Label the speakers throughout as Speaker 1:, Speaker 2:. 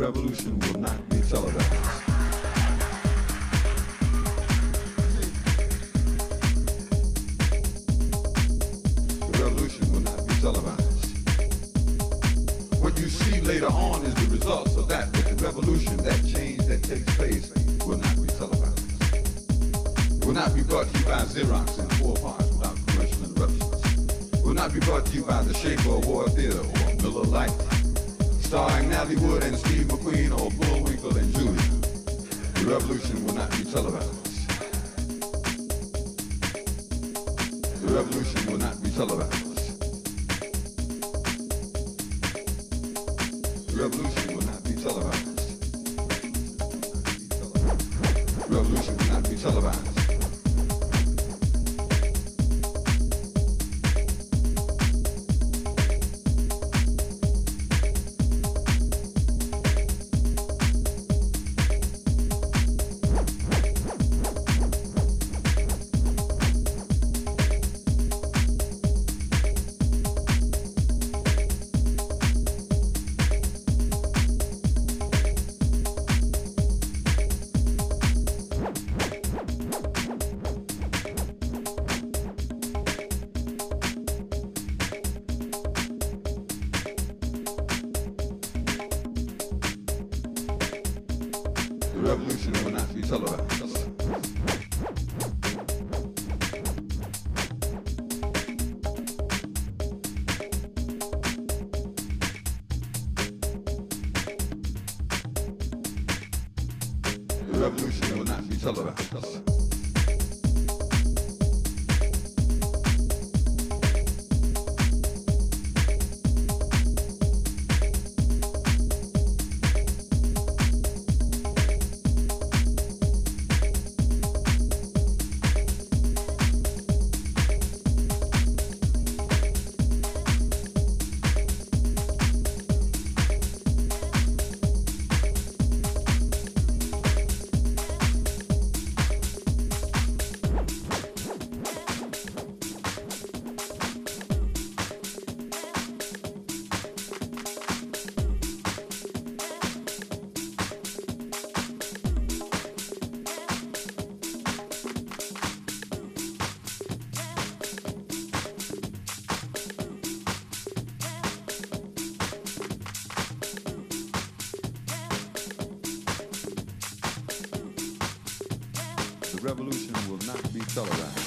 Speaker 1: revolution will not be televised. The revolution will not be televised. What you see later on is the results of that, but the revolution, that change that takes place, will not be televised. Will not be brought to you by Xerox and four parts without commercial interruptions. Will not be brought to you by the Schaefer Award Theater or Miller Lite. Starring Natalie Wood and Steve McQueen or Bullwinkle and Judy. The revolution will not be televised. The revolution will not be televised. revolution will not be televised.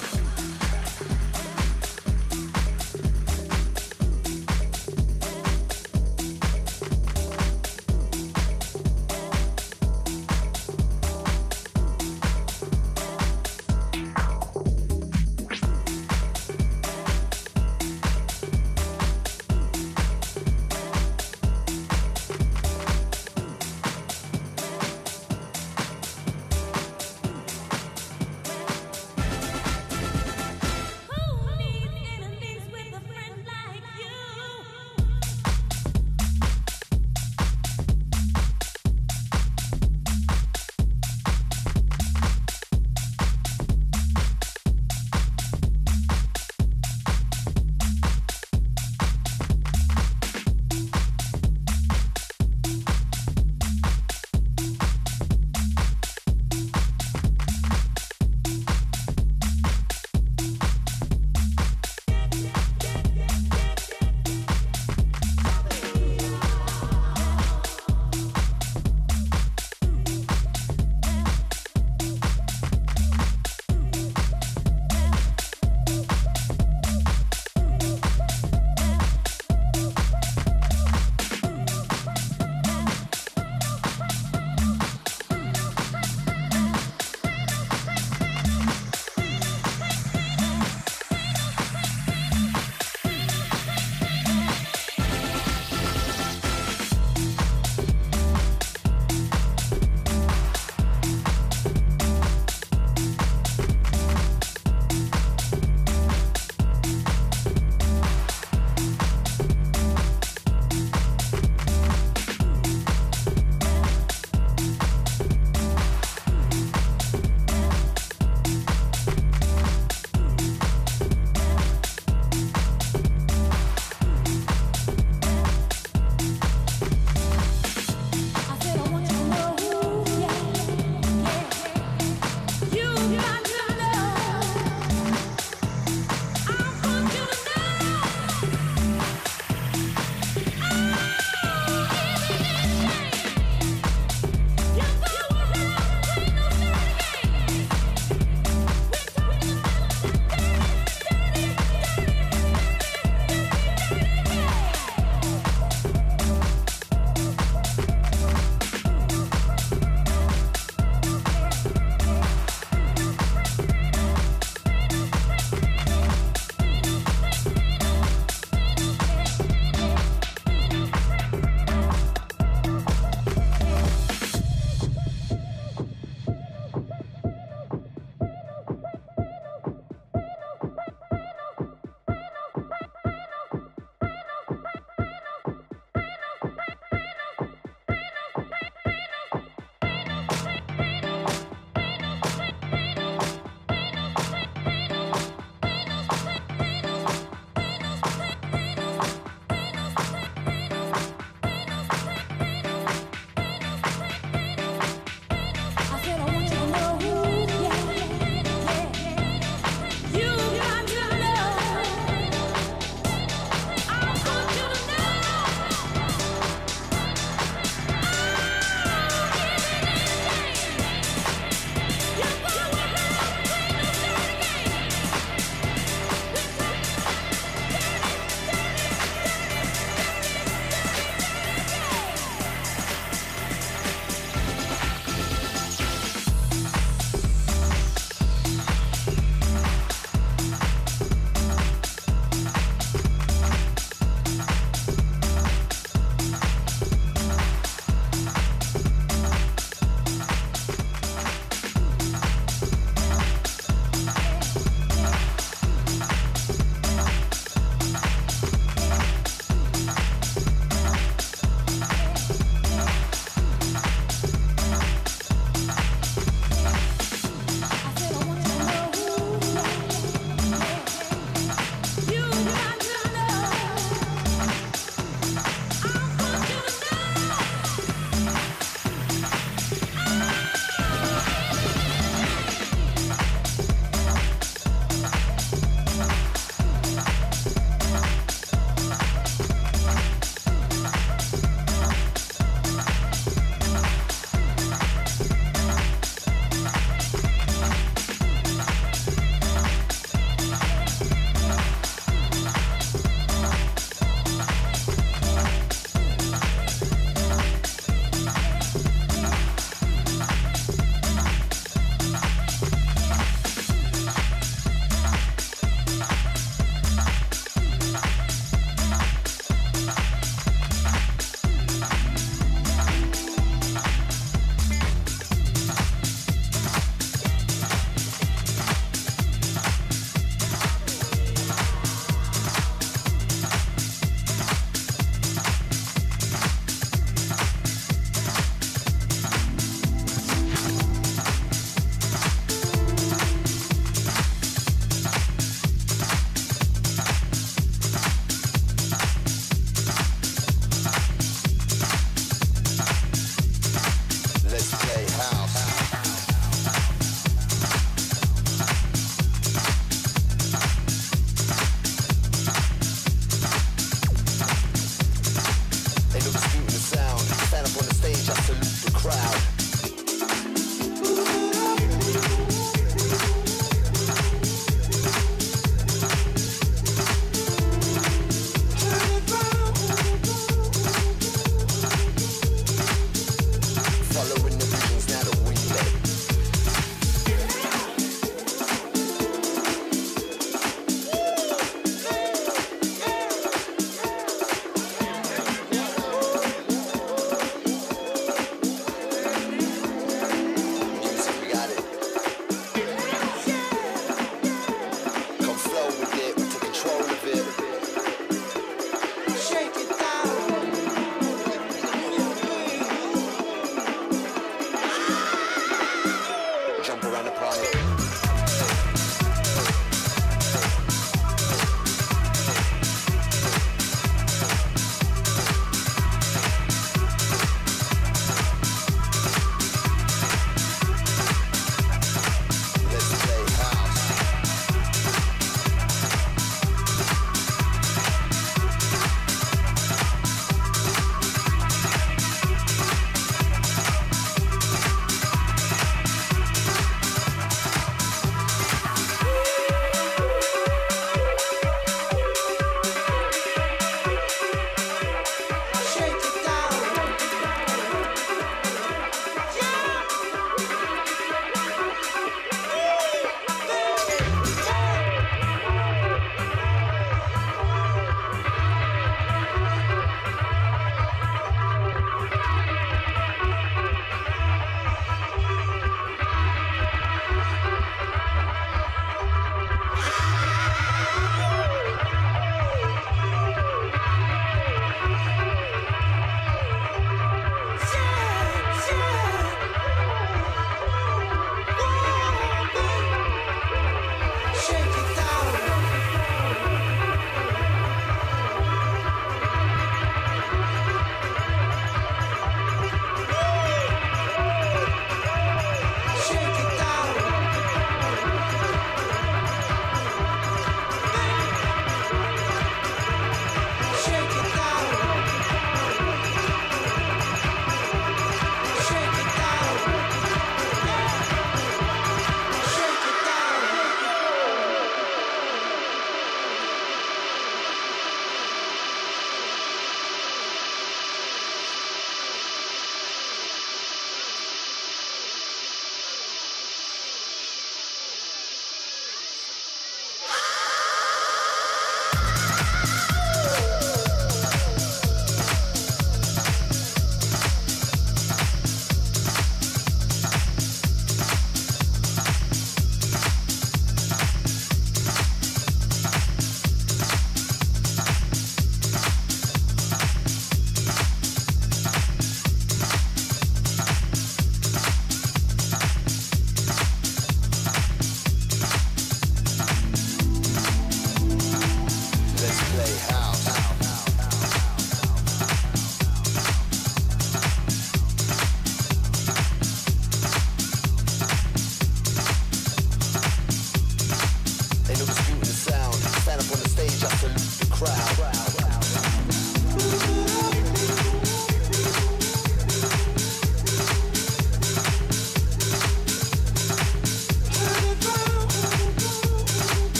Speaker 2: around the planet.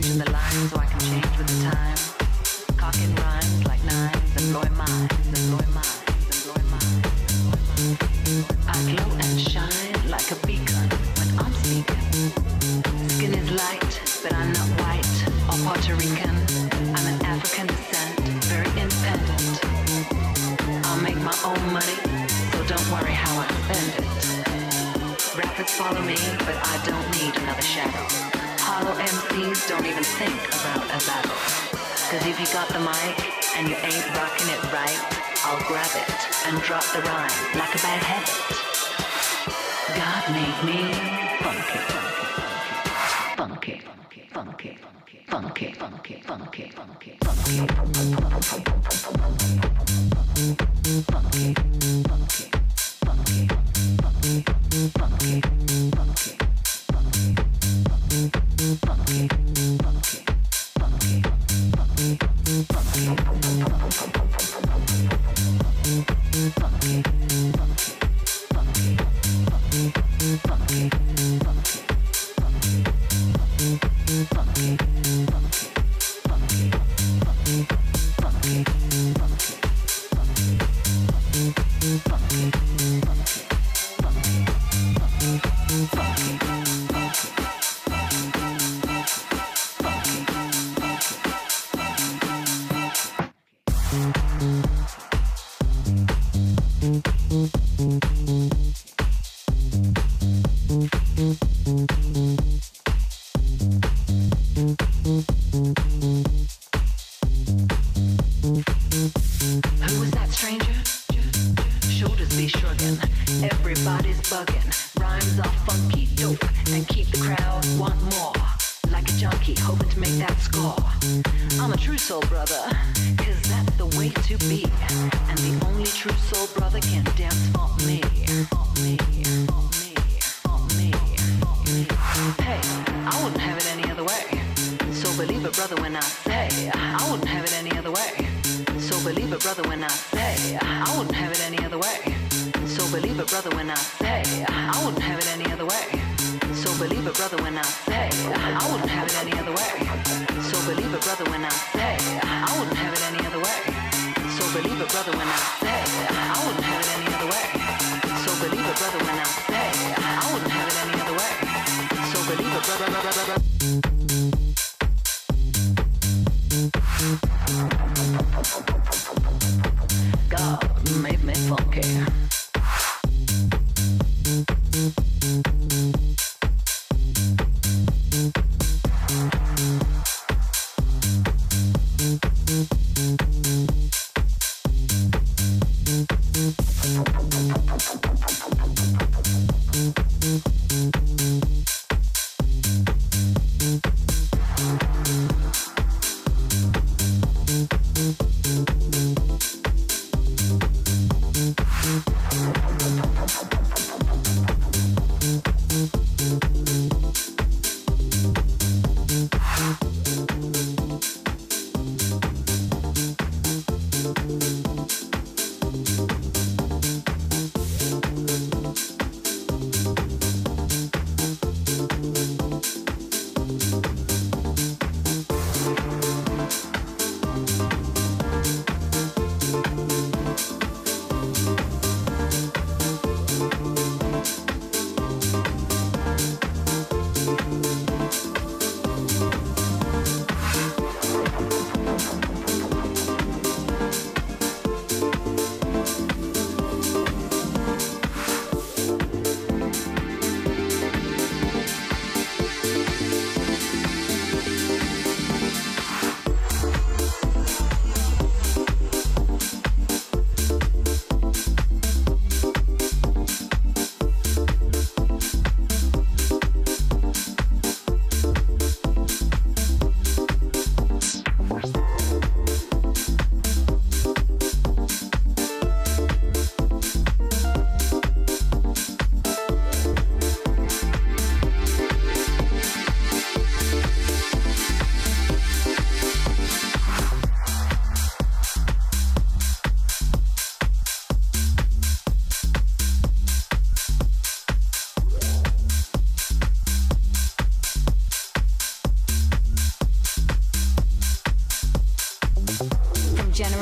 Speaker 3: The so I can change with the. Cocking rhymes like minds minds minds. I glow and shine like a beacon when I'm speaking. Skin is light, but I'm not white or Puerto Rican. I'm an African descent, very independent. I'll make my own money, so don't worry how I spend it. Rappers follow me, but I don't need another shadow. Hollow MCs don't even think about a battle. Cause if you got the mic and you ain't rocking it right, I'll grab it and drop the rhyme like a bad habit. God made me funky, funky, funky, funky, funky, funky, funky, funky, funky, funky, a brother when I say I wouldn't have it any other way. So believe a brother when I say I wouldn't have it any other way. So believe a brother when I say I wouldn't have it any other way. So believe a brother when I say I wouldn't have it any other way. So believe a brother.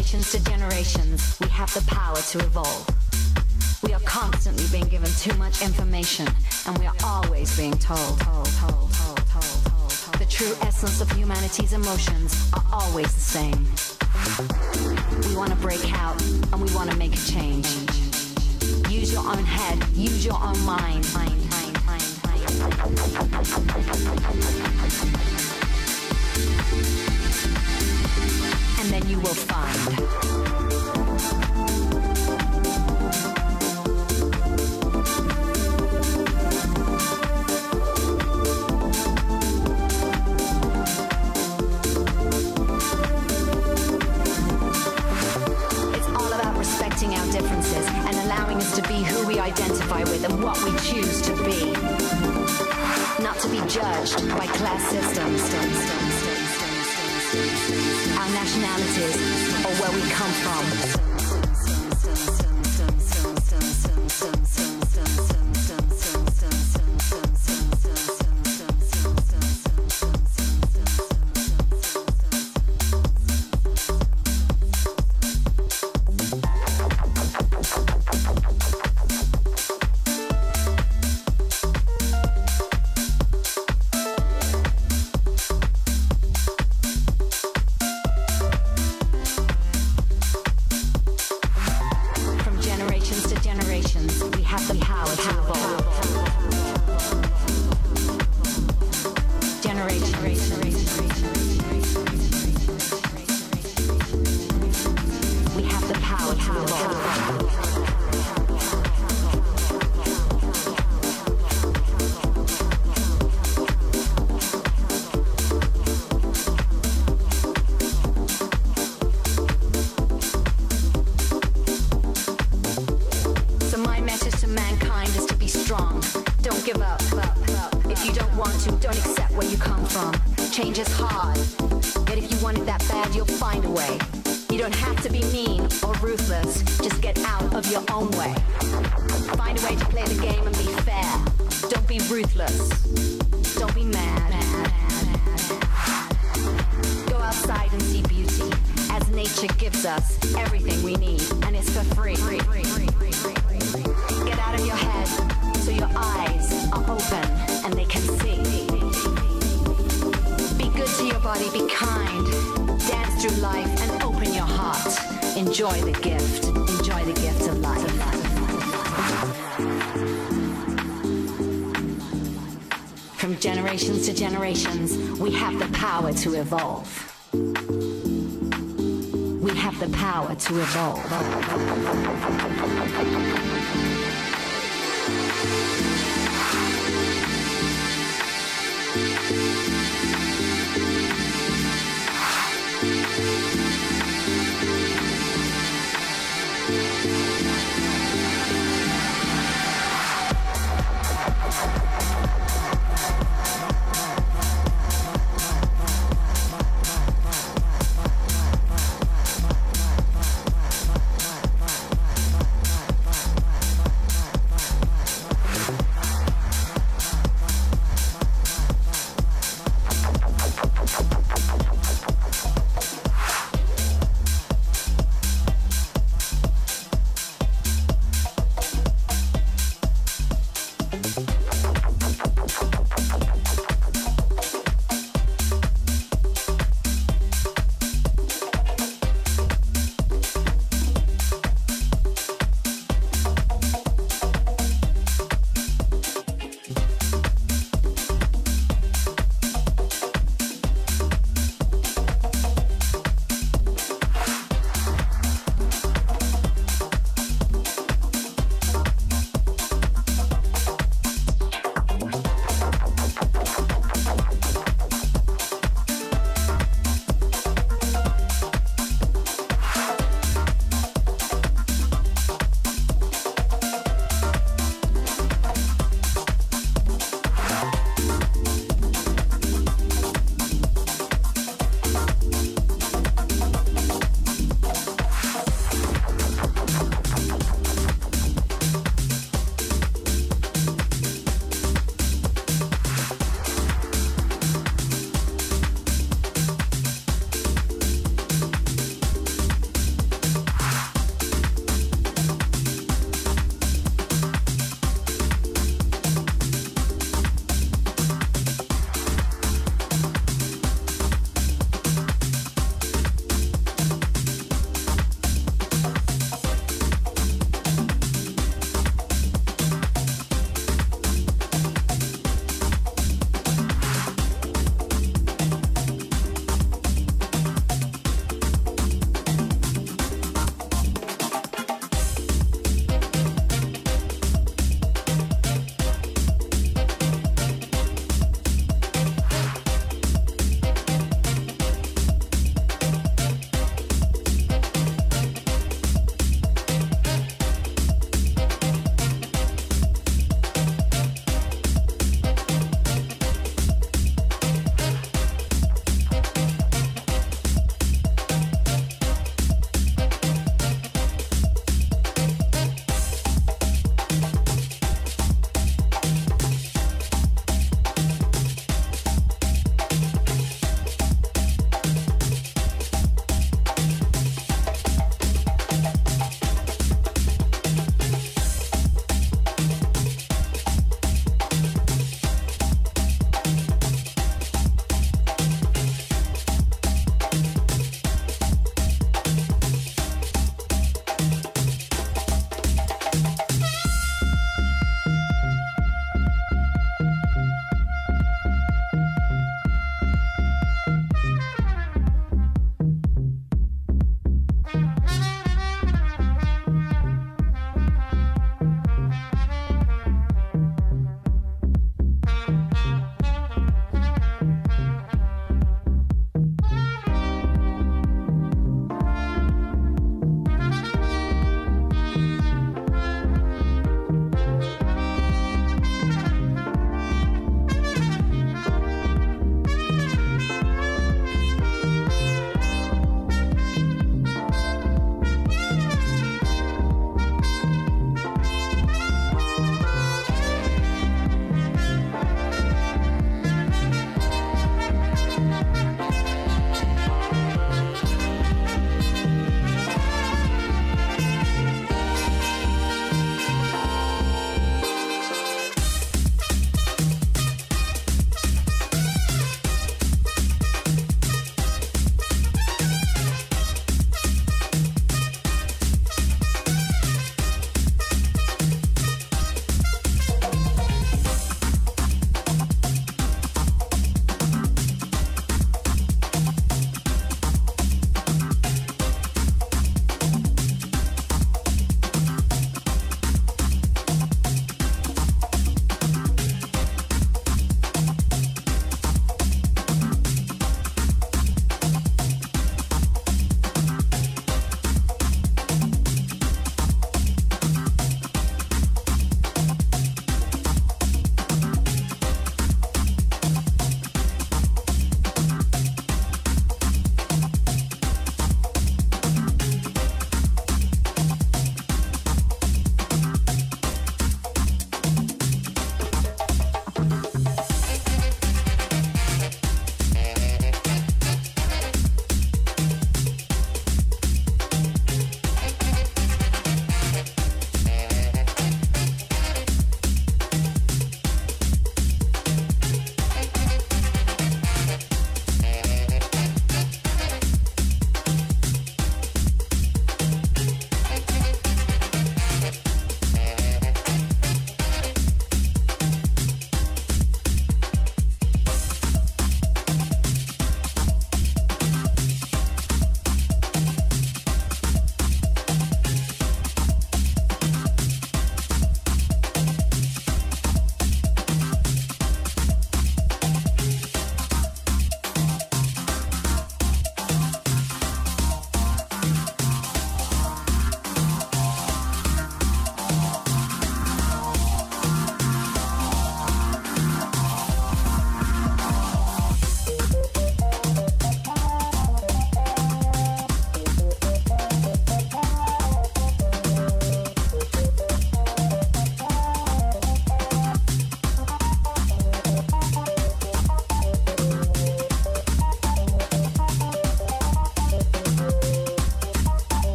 Speaker 4: To generations, we have the power to evolve. We are constantly being given too much information, and we are always being told. the true essence of humanity's emotions are always the same. We want to break out, and we want to make a change. Use your own head, use your own mind, mind. And then you will find. It's all about respecting our differences and allowing us to be who we identify with and what we choose to be. Not to be judged by class systems, our nationalities, or where we come from. Your own way. Find a way to play the game and be fair. Don't be ruthless. Don't be mad. Go outside and see beauty, as nature gives us everything we need, and it's for free. Get out of your head so your eyes are open and they can see. Be good to your body, be kind. Dance through life and open your heart. Enjoy the gift. From generations to generations, we have the power to evolve. We have the power to evolve.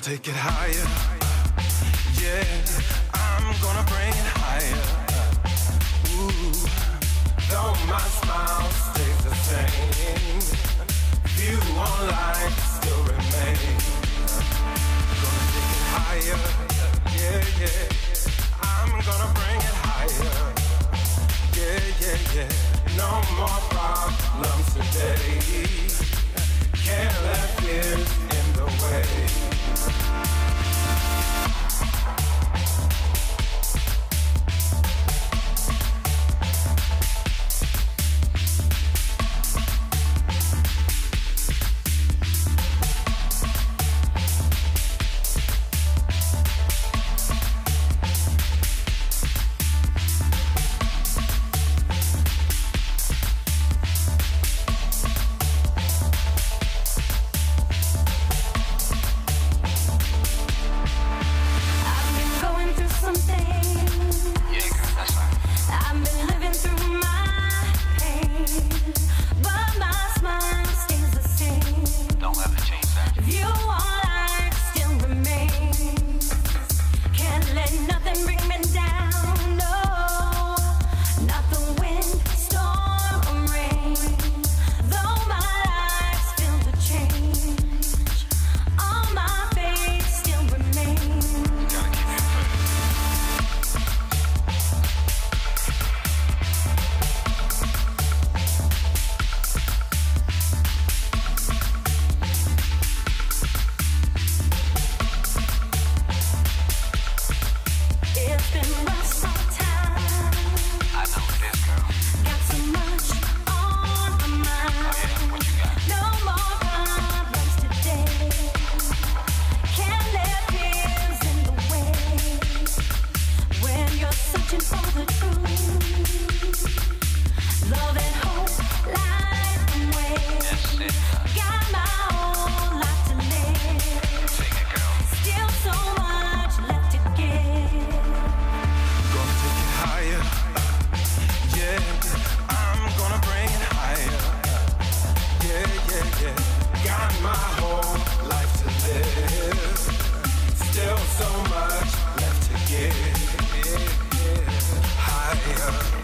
Speaker 1: Take it higher. Yeah, I'm gonna bring it higher. Ooh, though my smile stays the same, view on life still remains. Gonna take it higher. Yeah, yeah, I'm gonna bring it higher. Yeah, yeah, yeah. No more problems today. Can't let fears away. In the way. Don't know why